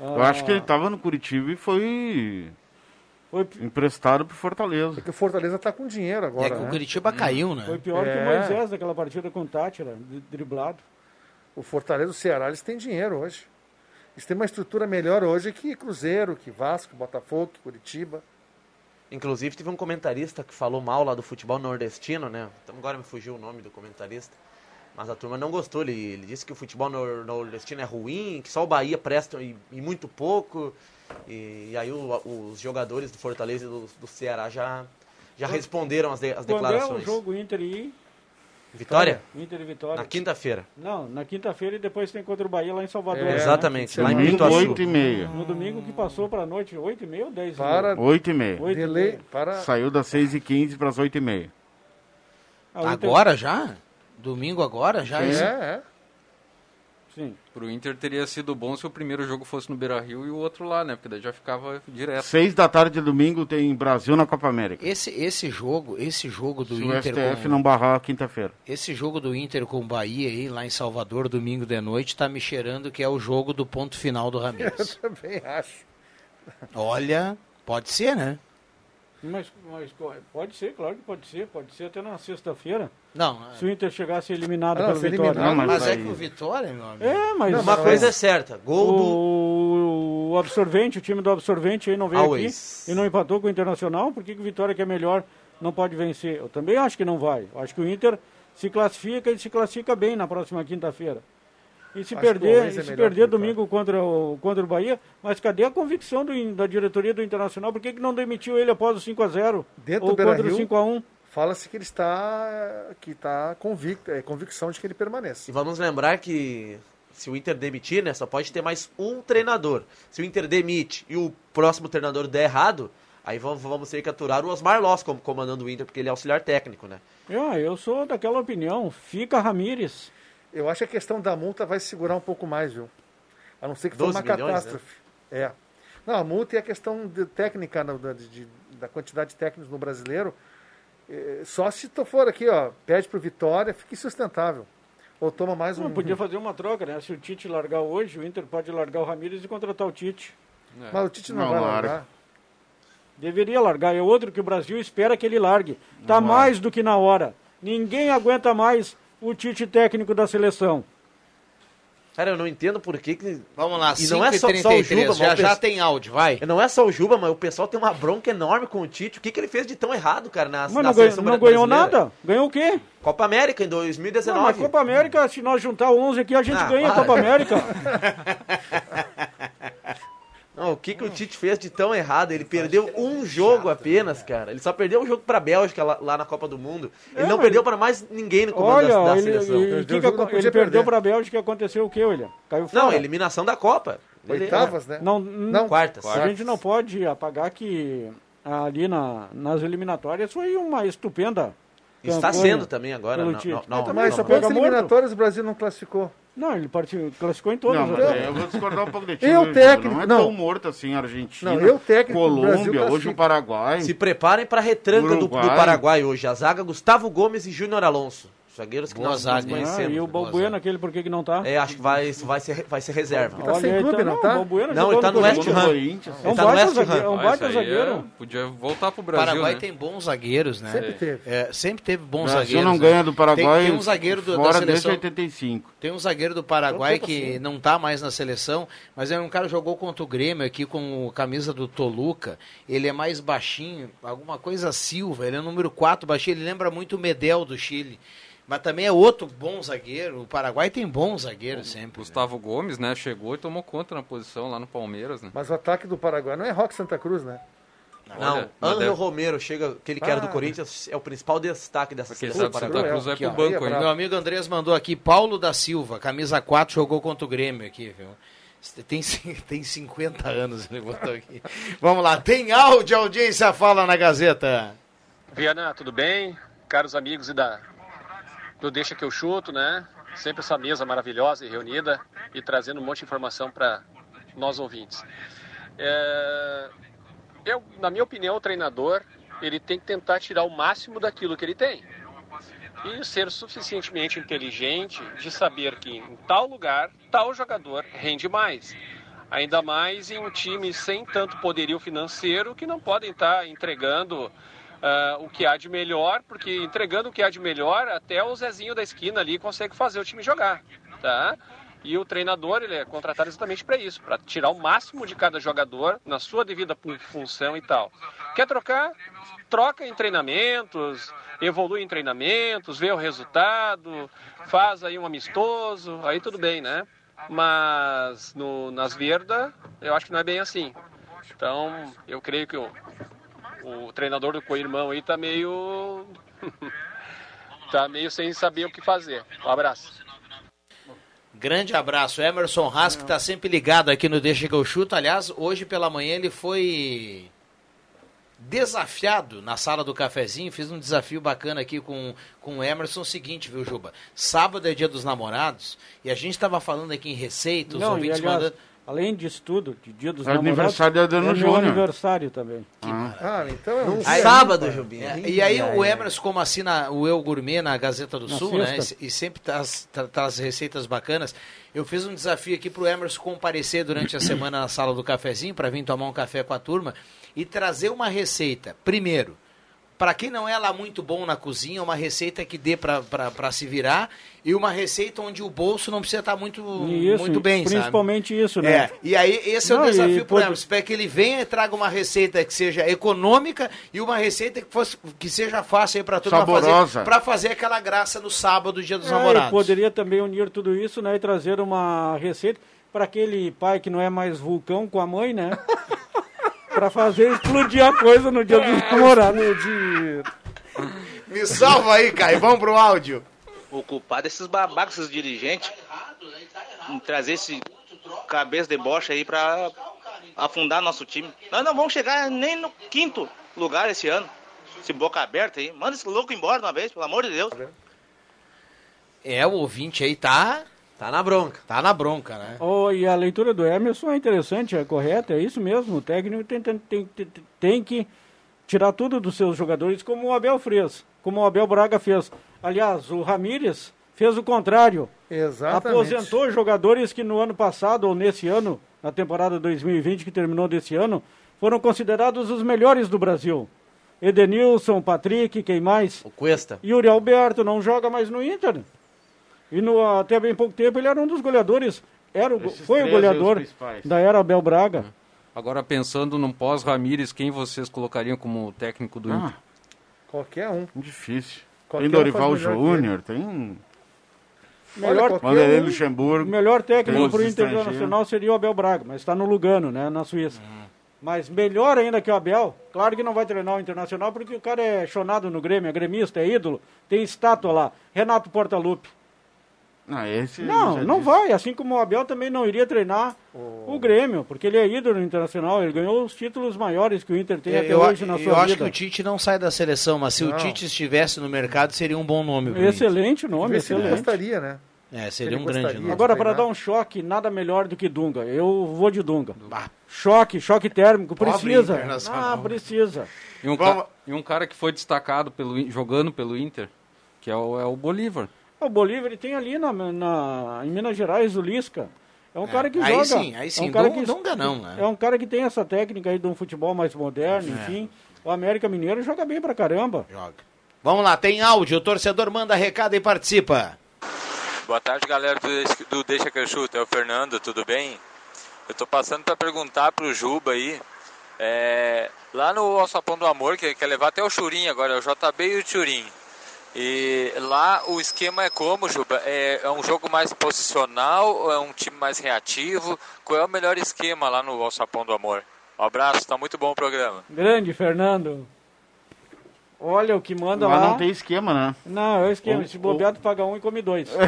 Eu acho que ele estava no Curitiba e foi Foi, emprestado pro Fortaleza. Porque o Fortaleza tá com dinheiro agora, É que o né? Curitiba caiu, né? foi pior que É. o Moisés daquela partida com o Tátira, dri- driblado. O Fortaleza, o Ceará, eles têm dinheiro hoje. Eles têm uma estrutura melhor hoje que Cruzeiro, que Vasco, Botafogo, que Curitiba. Inclusive, teve um comentarista que falou mal lá do futebol nordestino, né? Então, agora me fugiu o nome do comentarista. Mas a turma não gostou. Ele, ele disse que o futebol nor- nordestino é ruim, que só o Bahia presta e, e muito pouco. E, e aí o- os jogadores do Fortaleza e do, do Ceará já, já responderam as, de- as Quando é o declarações. jogo Inter e Vitória? Inter e Vitória? Na quinta-feira. Não, na quinta-feira e depois tem contra o Bahia lá em Salvador. É, né? Exatamente, lá em Domingo, Pituaçu. 8 e meia. No domingo que passou para a noite, 8 e meia ou 10 e Para? 8 e meia. Oito e delay, meia. para Saiu das 6 e 15 para as 8 e meia. Ah, Agora já? Domingo agora já? é, é. Sim. Pro Inter teria sido bom se o primeiro jogo fosse no Beira-Rio e o outro lá, né? Porque daí já ficava direto. 6 da tarde de domingo tem Brasil na Copa América. Esse, esse jogo, esse jogo do Se o Inter STF com, não barrar quinta-feira. esse jogo do Inter com o Bahia aí lá em Salvador domingo de noite tá me cheirando que é o jogo do ponto final do Eu Ramires. também acho. Olha, pode ser, né? Mas, mas pode ser, claro que pode ser. Pode ser até na sexta-feira. Não. Se o Inter chegasse eliminado Ah, pelo Vitória. eliminado, Mas, mas é que o Vitória, meu amigo. É, mas... Não, Uma mas- coisa é certa, gol do... O, o Absorvente, o time do Absorvente aí não veio Always. aqui e não empatou com o Internacional. Por que, que o Vitória, que é melhor, não pode vencer? Eu também acho que não vai. Eu acho que o Inter se classifica e se classifica bem na próxima quinta-feira. E se Acho perder, é e se perder domingo contra o, contra o Bahia, mas cadê a convicção do- da diretoria do Internacional? Por que, que não demitiu ele após o 5x0? Dentro Ou do contra o 5x1? Fala-se que ele está, que está convicto, é convicção de que ele permanece. E vamos lembrar que se o Inter demitir, né, só pode ter mais um treinador. Se o Inter demite e o próximo treinador der errado, aí vamos, vamos ter que aturar o Osmar Loss como comandando o Inter, porque ele é auxiliar técnico, né? Ah, eu sou daquela opinião. Fica Ramírez. Eu acho que a questão da multa vai segurar um pouco mais, viu? A não ser que for 12 uma milhões, né? catástrofe. É. Não, a multa e a questão de técnica, da, de- da quantidade de técnicos no brasileiro. eh, Só se tu for aqui, ó, pede pro Vitória, fica insustentável. Ou toma mais um. Não, podia fazer uma troca, né? Se o Tite largar hoje, o Inter pode largar o Ramírez e contratar o Tite. Mas o Tite não, Não vai larga. largar. Deveria largar. É outro que o Brasil espera que ele largue. Tá Não mais do que na hora. Ninguém aguenta mais o Tite técnico da seleção. Cara, eu não entendo por que que... Vamos lá, E não é só- só o 5h33, Juba, já, já tem áudio, vai. Não é só o Juba, mas o pessoal tem uma bronca enorme com o Tite. O que, que ele fez de tão errado, cara, na, Mas na não, ganhou, seleção não brasileira? ganhou nada? Ganhou o quê? Copa América em Não, 2019. mas Copa América, se nós juntar 11 aqui, a gente Ah, ganha a para. Copa América. Não, o que, que o Tite fez de tão errado? Ele perdeu um jogo apenas, cara. Ele só perdeu um jogo pra Bélgica lá, lá na Copa do Mundo. Ele É, não perdeu pra mais ninguém no comando da, Olha, da ele, seleção. ele, Perdeu que que podia ele perdeu perder. para a Bélgica e aconteceu o quê, William? Caiu fora. Não, eliminação da Copa. Oitavas, né? Não, Não. Quartas. A gente não pode apagar que ali na, nas eliminatórias foi uma estupenda. Está campanha sendo também agora. Não, não, não, Mas não, só pega eliminatórias o Brasil não classificou? Não, ele participou, classificou em todas. Não, aí eu vou discordar um pouco de ti. Eu, técnico, Não é não. tão morto assim a Argentina. Não, eu, técnico Colômbia, hoje o Paraguai. Se preparem pra retranca do, do. Paraguai hoje. A zaga Gustavo Gomes e Júnior Alonso. Zagueiros que Boa nós, zaga, nós hein? Ah, conhecemos. e o Balbuena, aquele, por que que não tá? É, acho que vai, vai, ser, vai ser reserva. Tá sem clube, não tá? O Balbuena Não, ele tá no. West Ham. É um Ele tá no baita West zagueiro. É Ham. um Ah, baita é- zagueiro. podia voltar pro O Brasil, Paraguai né? tem bons zagueiros, né? Sempre teve. É, sempre teve bons O Brasil zagueiros. não né? ganha do Paraguai Tem, tem um zagueiro do, da fora desde seleção. 85. Tem um zagueiro do Paraguai Opa, que sim. não tá mais na seleção, mas é um cara que jogou contra o Grêmio aqui com a camisa do Toluca. Ele é mais baixinho, alguma coisa Silva, ele é o número 4 baixinho, ele lembra muito o Medel do Chile. Mas também é outro bom zagueiro. O Paraguai tem bons zagueiros sempre. Gustavo Gomes, né? Chegou e tomou conta na posição lá no Palmeiras, né? Mas o ataque do Paraguai não é Rock Santa Cruz, né? Não, Olha, deve- Romero chega, aquele que era do Ah. Corinthians, é o principal destaque dessa seleção do Paraguai. Cruz vai Aqui, pro banco é brabo. Meu amigo Andrés mandou aqui, Paulo da Silva, camisa 4, jogou contra o Grêmio aqui, viu? Tem, tem 50 anos, ele botou aqui. Vamos lá, tem áudio, audiência fala na Gazeta. Viana, tudo bem? Caros amigos e da do Deixa que eu chuto, né? Sempre essa mesa maravilhosa e reunida e trazendo um monte de informação para nós ouvintes. É, eu, na minha opinião, o treinador ele tem que tentar tirar o máximo daquilo que ele tem e ser suficientemente inteligente de saber que em tal lugar tal jogador rende mais. Ainda mais em um time sem tanto poderio financeiro que não podem estar entregando ah, o que há de melhor, porque entregando o que há de melhor, até o Zezinho da esquina ali consegue fazer o time jogar, tá? E o treinador ele é contratado exatamente para isso, para tirar o máximo de cada jogador na sua devida fu- função e tal. Quer trocar? Troca em treinamentos, evolui em treinamentos, vê o resultado, faz aí um amistoso, aí tudo bem, né? Mas no, nas Verda, eu acho que não é bem assim. Então, eu creio que o, o treinador do co-irmão aí tá meio. tá meio sem saber o que fazer. Um abraço. Grande abraço, Emerson Haas, que está sempre ligado aqui no Deixa que eu chuto. Aliás, hoje pela manhã ele foi desafiado na sala do cafezinho. Fiz um desafio bacana aqui com, com o Emerson. Seguinte, viu, Juba? Sábado é dia dos namorados e a gente estava falando aqui em receita, os Não, e, ouvintes aliás, mandando. Além disso tudo, de dia dos É namorados, aniversário de Adriano é Júnior. aniversário também. Ah, então é um Aí- Sábado, Jubinho. É, e aí o Emerson, como assina o Eu Gourmet na Gazeta do Na Sul, né? E, e sempre traz, tra- traz receitas bacanas. Eu fiz um desafio aqui pro Emerson comparecer durante a semana na sala do cafezinho para vir tomar um café com a turma. e trazer uma receita, primeiro, para quem não é lá muito bom na cozinha, uma receita que dê para se virar e uma receita onde o bolso não precisa estar muito, Isso, muito bem, principalmente sabe? isso, né? É, e aí esse é Não, o desafio para pode-. Espero que ele venha e traga uma receita que seja econômica e uma receita que, fosse, que seja fácil aí para todo mundo para fazer aquela graça no sábado, dia dos É, namorados. e poderia também unir tudo isso, né, e trazer uma receita para aquele pai que não é mais vulcão com a mãe, né? para fazer explodir a coisa no dia dos namorados. Me salva aí, Caio. Vamos pro áudio. O culpado é esses babacas, esses dirigentes. Em trazer esse cabeça de bocha aí pra afundar nosso time. Nós não vamos chegar nem no quinto lugar esse ano. Esse boca aberta aí. Manda esse louco embora de uma vez, pelo amor de Deus. É, o ouvinte aí tá. Tá na bronca. Tá na bronca, né? Oh, e a leitura do Emerson é interessante, é correta, é isso mesmo. O técnico tem, tem, tem, tem- que tirar tudo dos seus jogadores, como o Abel fez, como o Abel Braga fez. Aliás, o Ramírez fez o contrário. Exatamente. Aposentou jogadores que no ano passado, ou nesse ano, na temporada 2020 que terminou desse ano, foram considerados os melhores do Brasil. Edenilson, Patrick, quem mais? O Cuesta. Yuri Alberto não joga mais no Inter. E no, até bem pouco tempo ele era um dos goleadores. Era o, foi o goleador da era Abel Braga. Agora, pensando no pós-Ramires, quem vocês colocariam como técnico do Ah, Inter? Qualquer um. Difícil. Qualquer tem um Dorival que Júnior, tem Melhor, Vanderlei um. Luxemburgo. o melhor técnico para o Internacional seria o Abel Braga, mas está no Lugano, né, na Suíça. Mas melhor ainda que o Abel, claro que não vai treinar o Internacional porque o cara é chonado no Grêmio, é gremista, é ídolo, tem estátua lá. Renato Portaluppi. Não, esse Não, não disse. vai. Assim como o Abel também não iria treinar o Grêmio, porque ele é ídolo no internacional. Ele ganhou os títulos maiores que o Inter tem até eu hoje na eu sua acho vida. que o Tite não sai da seleção, mas se o Não. Tite estivesse no mercado, seria um bom nome. Excelente nome, Vê se ele excelente. gostaria, né? Inter. É, seria Ele um grande nome. Agora, para dar um choque, nada melhor do que Dunga. Eu vou de Dunga. Choque, choque térmico, Pobre precisa. Ah, precisa. E um, ca- e um cara que foi destacado pelo, jogando pelo Inter, que é o, é o Bolívar. O Bolívar ele tem ali na, na- em Minas Gerais o Lisca. É um cara que aí joga. sim, aí sim. É um cara Dun- Dunga não, né? É um cara que tem essa técnica aí de um futebol mais moderno, É. enfim. O América Mineiro joga bem pra caramba. Joga. Vamos lá, tem áudio. O torcedor manda recado e participa. Boa tarde, galera do, Deixa- do Deixa que eu chuto. É o Fernando, tudo bem? Eu tô passando para perguntar pro Juba aí. é, lá no Alçapão do Amor, que quer levar até o Churim agora, é o JB e o Churim. E lá o esquema é como, Juba? É, é um jogo mais posicional é um time mais reativo? Qual é o melhor esquema lá no Alçapão do Amor? Um abraço, tá muito bom o programa. Grande, Fernando. Olha o que manda Lá lá. não tem esquema, né? Não, é o esquema. Ou- Se bobear, tu paga um e come dois.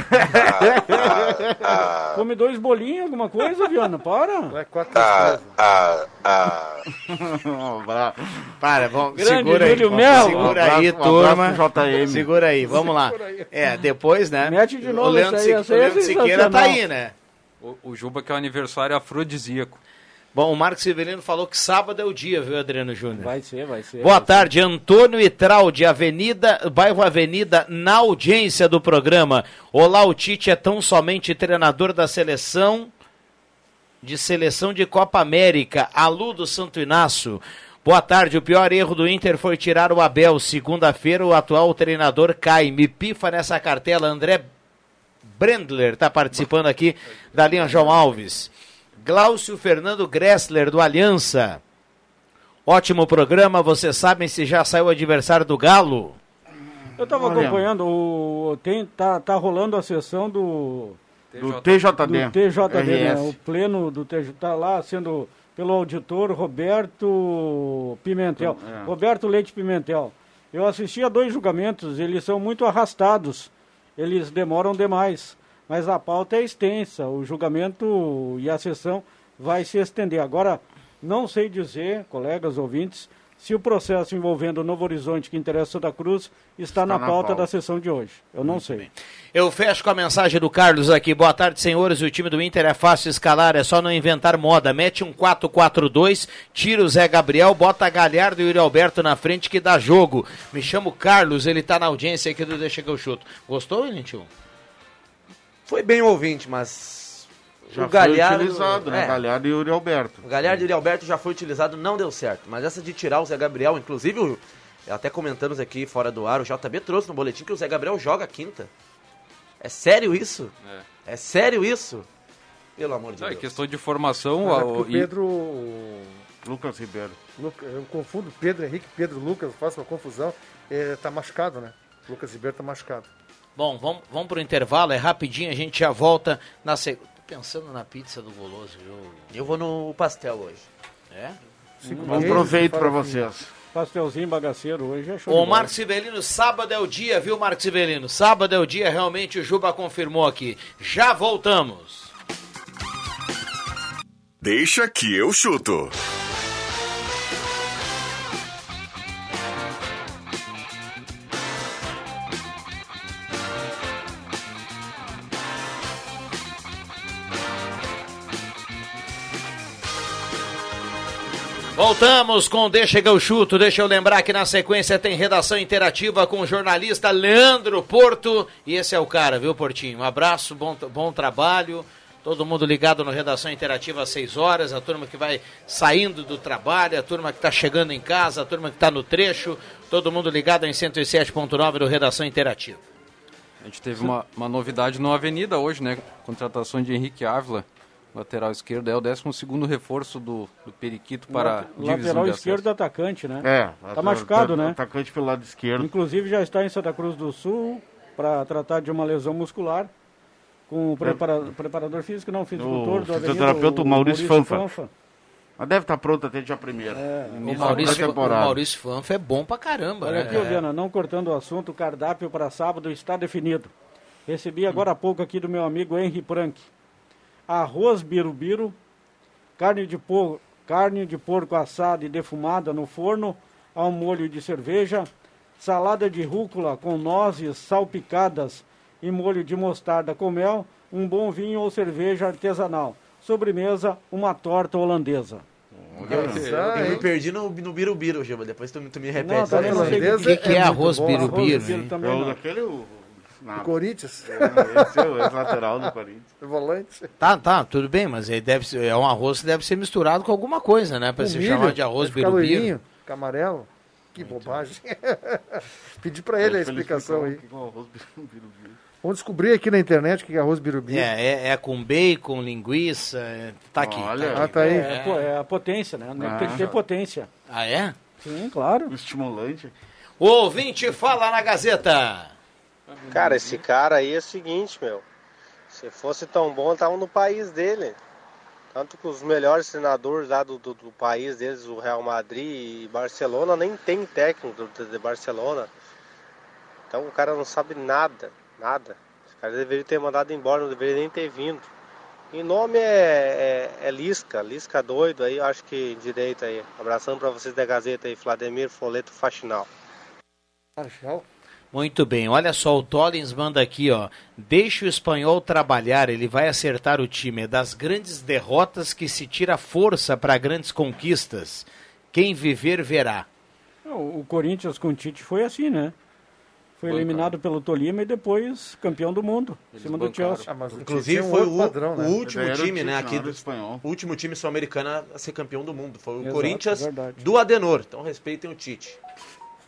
Ah, come dois bolinhos, alguma coisa, Viana? Para. É quatro Bra- Para, vamos, Grande segura aí. Júlio vamos, Melo. Segura Um aí, abraço- turma. JM. Segura aí, vamos lá. É, depois, né? Mete de novo o Leandro, aí, o aí é Leandro Siqueira tá aí, né? O, o Juba que é o aniversário afrodisíaco. Bom, o Marcos Severino falou que sábado é o dia, viu, Adriano Júnior? Vai ser, vai ser. Boa tarde, Antônio Itraldi, Avenida, bairro Avenida, na audiência do programa. Olá, o Tite é tão somente treinador da seleção, de seleção de Copa América, Alu do Santo Inácio. Boa tarde, o pior erro do Inter foi tirar o Abel. Segunda-feira, o atual treinador cai. Me pifa nessa cartela, André Brendler está participando aqui da linha João Alves. Glaucio Fernando Gressler, do Aliança. Ótimo programa, vocês sabem se já saiu o adversário do Galo? Eu tava Olha. acompanhando, o, tem, tá, tá rolando a sessão do, Do TJD. do TJD, né? O pleno do TJD tá lá sendo pelo auditor Roberto Pimentel. É. Roberto Leite Pimentel. Eu assisti a dois julgamentos, eles são muito arrastados, eles demoram demais. Mas a pauta é extensa, o julgamento e a sessão vai se estender. Agora, não sei dizer, colegas ouvintes, se o processo envolvendo o Novo Horizonte, que interessa da Cruz, está, na, na pauta, pauta. da sessão de hoje. Eu não sei. Eu fecho com a mensagem do Carlos aqui. Boa tarde, senhores. O time do Inter é fácil escalar, é só não inventar moda. Mete um 4-4-2, tira o Zé Gabriel, bota Galhardo e o Yuri Alberto na frente que dá jogo. Me chamo Carlos, ele tá na audiência aqui do Deixa que eu chuto. Gostou, Lintinho? Foi bem o ouvinte, mas Já o Galhardo, foi utilizado, né? é. Galhardo e Yuri Alberto. O Galhardo e o Yuri Alberto já foi utilizado, não deu certo. Mas essa de tirar o Zé Gabriel, inclusive, o- até comentamos aqui fora do ar, o JB trouxe no boletim que o Zé Gabriel joga quinta. É sério isso? É, sério isso? Pelo amor de Não, Deus. questão de formação, Mas é o e- Pedro. o- Lucas Ribeiro. Eu confundo Pedro Henrique, Pedro Lucas, faço uma confusão. É, tá machucado, né? Lucas Ribeiro tá machucado. Bom, vamos, vamos pro intervalo, é rapidinho, a gente já volta na sequência. Pensando na pizza do Goloso, eu... Eu vou no pastel hoje. É? Bom proveito pra fim. vocês. Pastelzinho bagaceiro hoje é show Ô, bola. Marcos Sibelino, sábado é o dia, viu, Marcos Sibelino? Sábado é o dia, realmente o Juba confirmou aqui. Já voltamos. Deixa que eu chuto. Voltamos com Deixa eu chuto. Deixa eu lembrar que na sequência tem redação interativa com o jornalista Leandro Porto. E esse é o cara, viu, Portinho? Um abraço, bom, bom trabalho. Todo mundo ligado no Redação Interativa às 6 horas, a turma que vai saindo do trabalho, a turma que está chegando em casa, a turma que está no trecho, todo mundo ligado em 107.9 do Redação Interativa. A gente teve uma, uma novidade no Avenida hoje, né? Contratação de Henrique Ávila, lateral esquerdo. É o 12 reforço do, do Periquito para divisão Lateral de esquerdo atacante, né? É, Tá machucado, tá- né? Atacante pelo lado esquerdo. Inclusive já está em Santa Cruz do Sul para tratar de uma lesão muscular com o prepara- preparador físico, não, fisicultor O do Avenida, fisioterapeuta Maurício Fanfa. Fanfa. Mas deve estar pronto até dia primeiro. É, O Maurício, o Maurício Fanfa é bom pra caramba, Olha né? aqui, Viana, não cortando o assunto, o cardápio para sábado está definido. Recebi agora há pouco aqui do meu amigo Henry Prank. Arroz birubiru, carne de, por... carne de porco assada e defumada no forno, ao molho de cerveja, salada de rúcula com nozes salpicadas e molho de mostarda com mel, um bom vinho ou cerveja artesanal. Sobremesa, uma torta holandesa. Eu me perdi no, no Birubiru, Juba. Depois tu, tu me repete. Sei O que, que é, arroz birubiru? Arroz birubiru também É o não. daquele. O, O Corinthians. Esse é o ex-lateral do Corinthians. Volante. Tá, tá, tudo bem, mas ele deve ser, é um arroz que deve ser misturado com alguma coisa, né? Pra se milho, chamar de arroz vai ficar birubiru. loirinho, fica amarelo. Que bobagem. Pedi pra ele a explicação aí. Vamos descobrir aqui na internet o que é arroz birubiru. É, é, é com bacon, linguiça, é- tá aqui. Olha. tá Ah, tá aí. É, é a potência, né? Tem que ter potência. Ah, é? Sim, claro. O estimulante. O ouvinte fala na Gazeta. Cara, esse cara aí é o seguinte, meu. Se fosse tão bom, tava no país dele. Tanto que os melhores treinadores lá do, do, do país deles, o Real Madrid e Barcelona, nem tem técnico do- de Barcelona. Então o cara não sabe nada, nada. Esse cara deveria ter mandado embora, não deveria nem ter vindo. E nome é, é, é Lisca, Lisca doido aí, acho que direito aí. Abração pra vocês da Gazeta aí, Vladimir Foleto Faxinal. Marchal. Muito bem, olha só, o Tollins manda aqui, ó. Deixa o espanhol trabalhar, ele vai acertar o time. É das grandes derrotas que se tira força para grandes conquistas. Quem viver, verá. O Corinthians com o Tite foi assim, né? Foi eliminado pelo Tolima e depois campeão do mundo, em cima do bancaram. Chelsea. Ah, Inclusive é um foi o, padrão, né? o último o time, né, aqui do o espanhol. o último time sul-americano a ser campeão do mundo. Foi o Exato, Corinthians verdade. do Adenor. Então respeitem o Tite.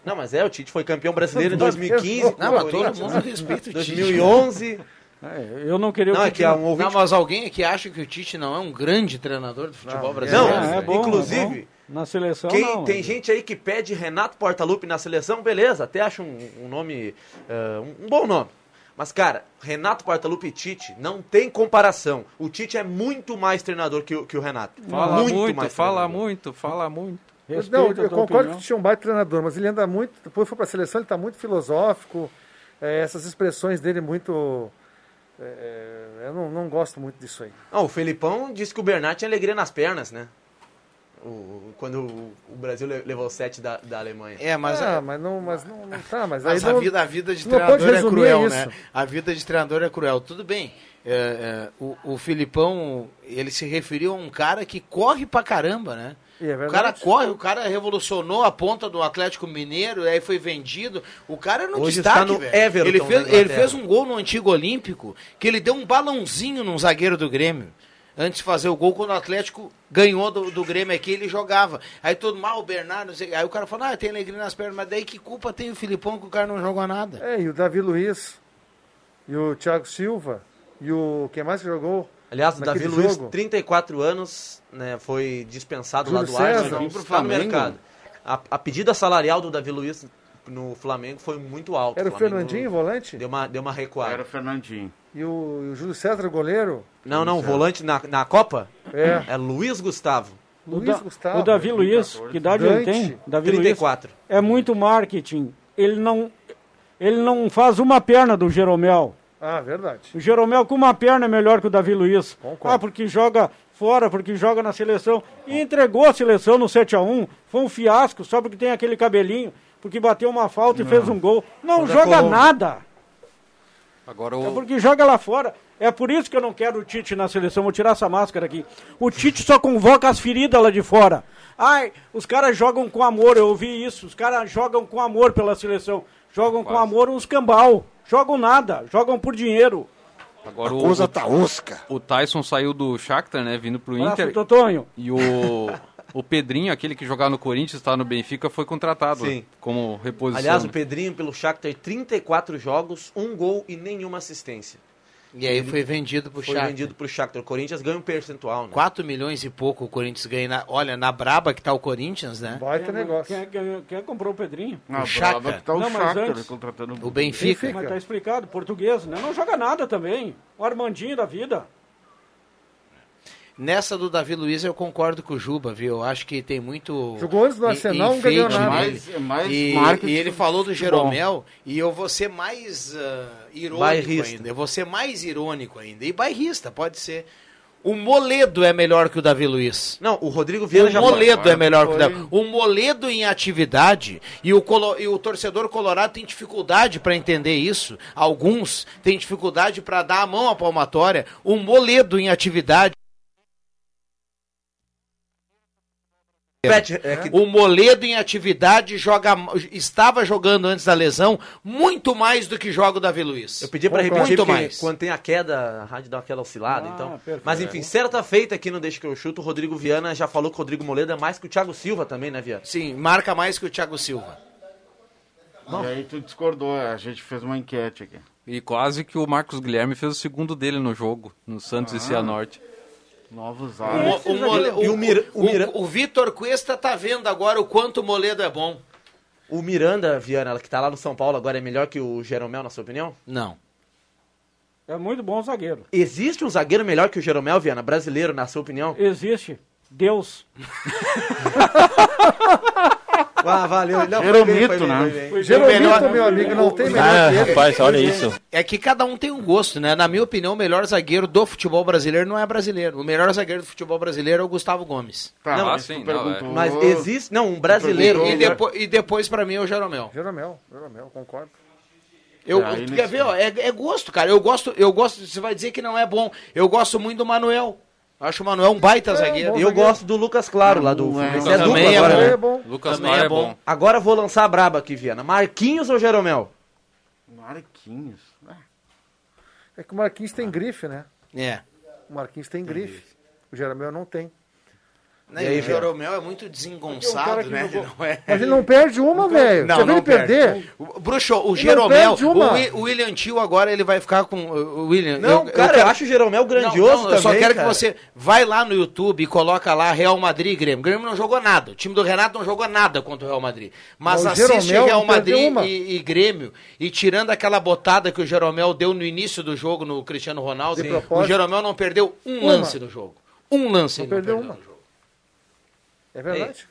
Não, mas é, o Tite foi campeão brasileiro em 2015. Não, o mas todo mundo respeita o Tite. 2011. É, eu não queria o Não, é Tite que há um ouvinte Não, mas alguém aqui acha que o Tite não é um grande treinador de futebol Não, brasileiro? Não, É, é bom, inclusive, é bom. Na seleção, Quem, não. tem gente aí que pede Renato Portaluppi na seleção, beleza, até acho um, um nome, eh, um, um bom nome. Mas, cara, Renato Portaluppi e Tite não tem comparação. O Tite é muito mais treinador que o, que o Renato. Fala muito, mais fala treinador. muito, fala muito. Respeita não, a eu concordo opinião. que tinha um baita treinador, mas ele anda muito. Depois foi pra seleção, ele tá muito filosófico. é, essas expressões dele muito. é, eu não, não gosto muito disso aí. Não, o Felipão disse que o Bernat tinha alegria nas pernas, né? O- quando o, o Brasil le- levou o 7 da, da Alemanha. É, mas, ah, a, mas não, mas não, não tá. Mas, mas aí a, não, vida, a vida de treinador é cruel, isso. né? A vida de treinador é cruel. Tudo bem. é, é, o, o Filipão, ele se referiu a um cara que corre pra caramba, né? É O cara corre, o cara revolucionou a ponta do Atlético Mineiro, aí foi vendido. O cara no Hoje destaque, está no velho. Everton ele fez, ele fez um gol no antigo Olímpico que ele deu um balãozinho num zagueiro do Grêmio. Antes de fazer o gol, quando o Atlético ganhou do, do Grêmio aqui, ele jogava. Aí todo mal, o Bernardo, não aí o cara falou, ah, tem alegria nas pernas, mas daí que culpa tem o Filipão que o cara não jogou nada? É, e o Davi Luiz, e o Thiago Silva, e o. Quem mais que jogou? Aliás, o Davi naquele Luiz, jogo? 34 anos, né, foi dispensado Júlio lá do Arsenal, está no Flamengo. mercado. A, a pedida salarial do Davi Luiz no Flamengo foi muito alta. Era o Flamengo Fernandinho, volante? Deu uma, deu uma recuada. Era o Fernandinho. E o, e o Júlio César, goleiro? Não, não, volante na, na Copa? É. É Luiz Gustavo. O, Luiz Da- Gustavo. o Davi Luiz, que idade ele Dante, tem? Davi 34. Luiz é muito marketing. Ele não, ele não faz uma perna do Jeromel. Ah, verdade. O Jeromel com uma perna é melhor que o Davi Luiz. Concordo. Ah, porque joga fora, porque joga na seleção. E entregou a seleção no 7x1. Foi um fiasco, só porque tem aquele cabelinho, porque bateu uma falta e fez um gol. Não joga nada. Agora É o. porque joga lá fora. É por isso que eu não quero o Tite na seleção. Vou tirar essa máscara aqui. O Tite só convoca as feridas lá de fora. Ai, os caras jogam com amor. Eu ouvi isso. Os caras jogam com amor pela seleção. Jogam com amor uns cambal. Jogam nada. Jogam por dinheiro. Agora A o, coisa o- tá osca. O Tyson saiu do Shakhtar, né? Vindo pro Abraço, Inter. Totonho. E o, o Pedrinho, aquele que jogava no Corinthians, está no Benfica, foi contratado Sim. como reposição. Aliás, o Pedrinho pelo Shakhtar, 34 jogos, um gol e nenhuma assistência. E aí foi vendido pro Foi Shakhtar. vendido pro Shakhtar. O Corinthians ganha um percentual, né? 4 milhões e pouco o Corinthians ganha. Na, olha, na braba que tá o Corinthians, né? Baita negócio. Quem, quem, quem comprou o Pedrinho? Ah, O Shakhtar. tá o Não, mas Shakhtar antes- contratando O Benfica. Mas tá explicado, português, né? Não joga nada também. O Armandinho da vida. Nessa do Davi Luiz eu concordo com o Juba, viu? Eu acho que tem muito. Jogou antes en- Arsenal, não ganhou nada. Mais- é mais e, e ele do falou do. Jeromel e eu vou ser mais ah, irônico Bairrista. ainda. Eu vou ser mais irônico ainda. E bairrista, pode ser. O Moledo é melhor que o Davi Luiz. Não, o Rodrigo Vieira o já Moledo é melhor que o Foi. Davi. O Moledo em atividade e o, colo- e o torcedor colorado tem dificuldade para entender isso. Alguns têm dificuldade para dar a mão à palmatória. O Moledo em atividade. Pet, é que- O Moledo em atividade joga, estava jogando antes da lesão muito mais do que joga o Davi Luiz. Eu pedi pra Concordo. repetir, muito mais. quando tem a queda, a rádio dá aquela oscilada, Ah, então. perfeito. Mas enfim, certa feita aqui no Deixa que eu chuto, o Rodrigo Viana já falou que o Rodrigo Moledo é mais que o Thiago Silva também, né, Viana? Sim, marca mais que o Thiago Silva. E aí tu discordou, a gente fez uma enquete aqui. E quase que o Marcos Guilherme fez o segundo dele no jogo, no Santos e Cianorte. Novos O. Mo- o Mole- o o- o o- Mira- o Vitor Cuesta tá vendo agora o quanto o Moledo é bom. O Miranda, Viana, que tá lá no São Paulo agora, é melhor que o Jeromel, na sua opinião? Não. É muito bom zagueiro. Existe um zagueiro melhor que o Jeromel, Viana, brasileiro, na sua opinião? Existe. Deus. Ah, valeu. Não, Jeromito, foi bem, foi bem, né? foi Jeromito, melhor- meu amigo, não tem melhor Ah, que ele. rapaz, olha isso. É que cada um tem um gosto, né? Na minha opinião, o melhor zagueiro do futebol brasileiro não é brasileiro. O melhor zagueiro do futebol brasileiro é o Gustavo Gomes. Tá, Não, mas ah, sim, não, é. Mas existe. Não, um brasileiro. E, Perguntou- depo- e depois, pra mim, é o Jeromel. Jeromel, Jeromel, concordo. Eu, É, quer ver, ó, é, é gosto, cara. Eu gosto, eu gosto, você vai dizer que não é bom. Eu gosto muito do Manuel. Acho o Manuel um baita zagueiro. bom Eu zagueiro. gosto do Lucas Claro, lá do é. Fluminense. É dupla Também é agora, bom. né? É bom. Lucas Também Claro é é bom. Agora eu vou lançar a braba aqui, Viana. Marquinhos ou Jeromel? Marquinhos. Ah, É que o Marquinhos tem grife, né? É. O Marquinhos tem grife. O Jeromel não tem. Né, E aí, o Jeromel é muito um desengonçado, cara que né? jogou- Não é- Mas ele não perde uma, velho. Não, Você viu não ele perder? O- Bruxo, o não Jeromel, perde o, o William Tio agora ele vai ficar com o William. Não, cara, eu, quero- acho o Jeromel Não, grandioso não, também, eu só quero cara. que você vai lá no YouTube e coloca lá Real Madrid e Grêmio. O Grêmio não jogou nada. O time do Renato não jogou nada contra o Real Madrid. Mas Mas o assiste Jeromel Real não perdeu Madrid e, e Grêmio e tirando aquela botada que o Jeromel deu no início do jogo no Cristiano Ronaldo, o. Jeromel não perdeu um Uma. lance no jogo. Um lance Não ele perdeu não uma. no jogo. É verdade.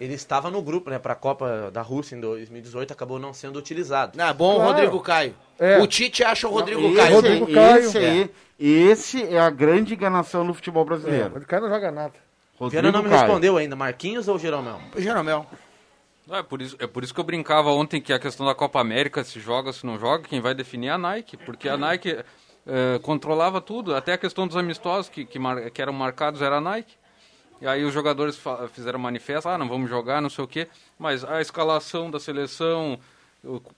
Ele estava no grupo, né, pra Copa da Rússia em 2018, acabou não sendo utilizado. Ah, bom o Claro. Rodrigo Caio. É. O Tite acha o Rodrigo esse, Caio. Rodrigo. Caio. Esse aí, esse é a grande enganação do futebol É, brasileiro. o cara não joga nada. Viana não me Caio. respondeu ainda, Marquinhos ou Jeromel? Jeromel. Não, é, por isso, é por isso que eu brincava ontem que a questão da Copa América, se joga, se não joga, quem vai definir é a Nike, porque a Nike eh, controlava tudo, até a questão dos amistosos que, que, mar- que eram marcados era a Nike. E aí os jogadores fizeram manifesto, ah, não vamos jogar, não sei o quê, mas a escalação da seleção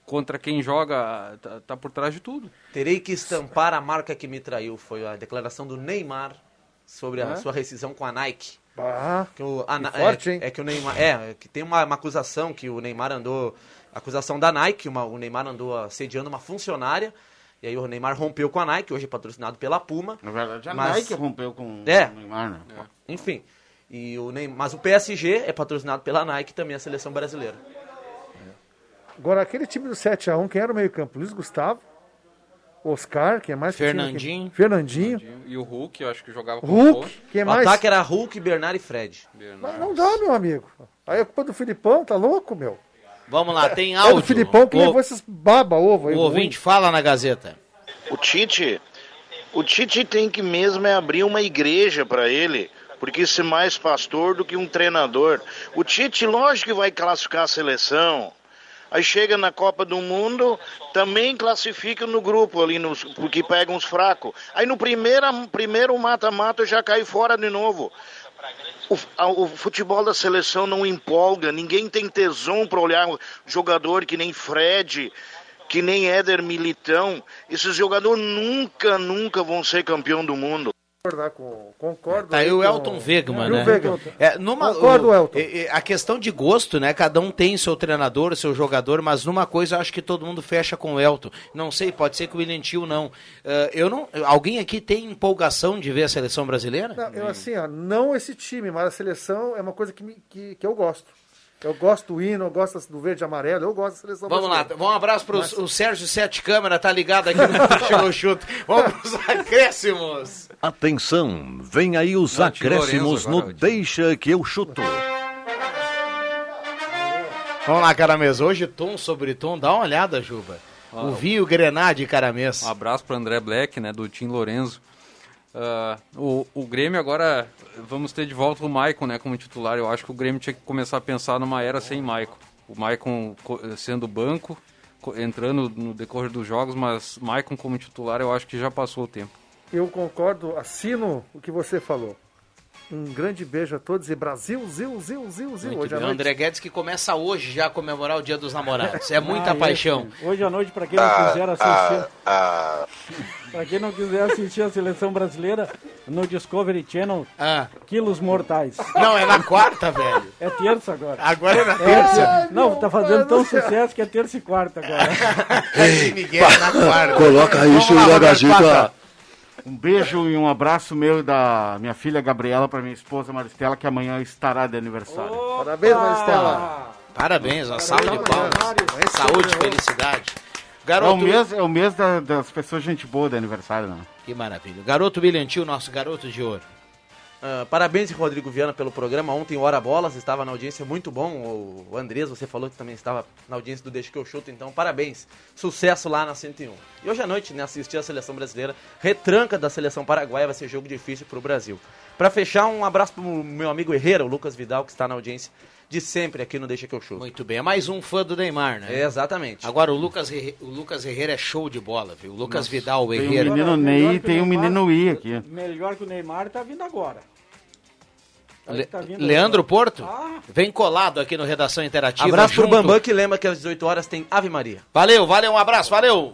contra quem joga tá, tá por trás de tudo. Terei que estampar a marca que me traiu, foi a declaração do Neymar sobre a É? sua rescisão com a Nike. Ah, Que o, a, que Na- forte, é, hein? é que o Neymar. É, que tem uma, uma acusação que o Neymar andou. Acusação da Nike, uma- o Neymar andou assediando uma funcionária. E aí o Neymar rompeu com a Nike, hoje é patrocinado pela Puma. Na verdade, a Mas- Nike rompeu com É. o Neymar, né? Enfim. E o Neymar, mas o PSG é patrocinado pela Nike também, a seleção brasileira. Agora, aquele time do 7x1, quem era o meio-campo? Luiz Gustavo, Oscar, quem é mais que tinha aqui? Fernandinho. Fernandinho. E o Hulk, eu acho que jogava com Hulk, quem o mais? ataque era Hulk, Bernard e Fred. Mas não dá, meu amigo. Aí é culpa do Filipão, tá louco, meu? Vamos lá, tem É áudio. do Filipão que O- levou esses baba-ovo aí. O ouvinte fala na Gazeta. O Tite, o Tite tem que mesmo é abrir uma igreja para ele, porque isso é mais pastor do que um treinador. O Tite, lógico que vai classificar a seleção. Aí chega na Copa do Mundo, também classifica no grupo ali, nos, porque pega uns fracos. Aí no primeiro primeiro mata-mata já cai fora de novo. O, a- o futebol da seleção não empolga, ninguém tem tesão para olhar um jogador que nem Fred, que nem Éder Militão. Esses jogadores nunca, nunca vão ser campeão do mundo. Concordar com, concordo. Tá aí o com- Elton Wegman, o né? Wegman. É, numa, Concordo, o- Elton. A questão de gosto, né? Cada um tem seu treinador, seu jogador, mas numa coisa eu acho que todo mundo fecha com o Elton. Não sei, pode ser que o William Tio não. Eh, eu não. Alguém aqui tem empolgação de ver a seleção brasileira? Não, eu assim, ó, não esse time, mas a seleção é uma coisa que, me- que, que eu gosto. Eu gosto do hino, eu gosto do verde e amarelo, eu gosto da seleção Vamos lá, brasileira. um abraço pro Mas- o Sérgio Sete Câmara, tá ligado aqui no Chegou Chute. Vamos pros acréscimos. Atenção, vem aí os Não, acréscimos no agora, Deixa que eu chuto. Vamos lá, Caramês. Hoje tom sobre tom, dá uma olhada, Juba. o vinho Grená de Caramês. Um abraço para André Black, né, do Tim Lorenzo. Ah, o, o Grêmio agora, vamos ter de volta o Maicon, né, como titular. Eu acho que o Grêmio tinha que começar a pensar numa era sem Maicon. O Maicon co- sendo banco, co- entrando no decorrer dos jogos, mas Maicon como titular eu acho que já passou o tempo. Eu concordo, assino o que você falou. Um grande beijo a todos e Brasil, zil, zil, zil, zil. Muito Hoje à bem. Noite. André Guedes que começa hoje já a comemorar o Dia dos Namorados. É muita Ah, paixão. esse. Hoje à noite, para quem não Ah, quiser assistir. Para quem não quiser assistir a seleção brasileira no Discovery Channel, Quilos Mortais. Não, é na quarta, velho. É terça agora. Agora é na terça. Não, tá fazendo tão sucesso que é terça e quarta agora. Miguel na quarta. Coloca isso Roberto Gazeta. Pata. Um beijo e um abraço meu e da minha filha Gabriela para minha esposa Maristela, que amanhã estará de aniversário. Parabéns, Maristela. Parabéns, uma salva de palmas. Saúde e felicidade. É o Garoto, mês, é o mês da- das pessoas gente boa de aniversário, né? que maravilha. Garoto William Tio, nosso garoto de ouro. Ah, parabéns, Rodrigo Viana, pelo programa. Ontem, Hora Bolas, estava na audiência muito bom. O, o Andrés, você falou que também estava na audiência do Deixa que eu chuto, então parabéns. Sucesso lá na 101. E hoje à noite, né, assistir a seleção brasileira. Retranca da seleção paraguaia vai ser jogo difícil para o Brasil. Para fechar, um abraço pro meu amigo Herrera, o Lucas Vidal, que está na audiência de sempre aqui no Deixa que eu chuto. Muito bem, é mais um fã do Neymar, né? É, exatamente. Agora o Lucas, o Lucas Herrera é show de bola, viu? O Lucas Nossa, Vidal, o Tem o Herrera. menino Ney e tem o menino I aqui. Melhor que o Neymar tá vindo agora. Le- Tá Leandro agora. Porto, Ah. vem colado aqui no Redação Interativa. Abraço pro junto. Bambam, que lembra que às 18 horas tem Ave Maria. Valeu, valeu, um abraço, valeu.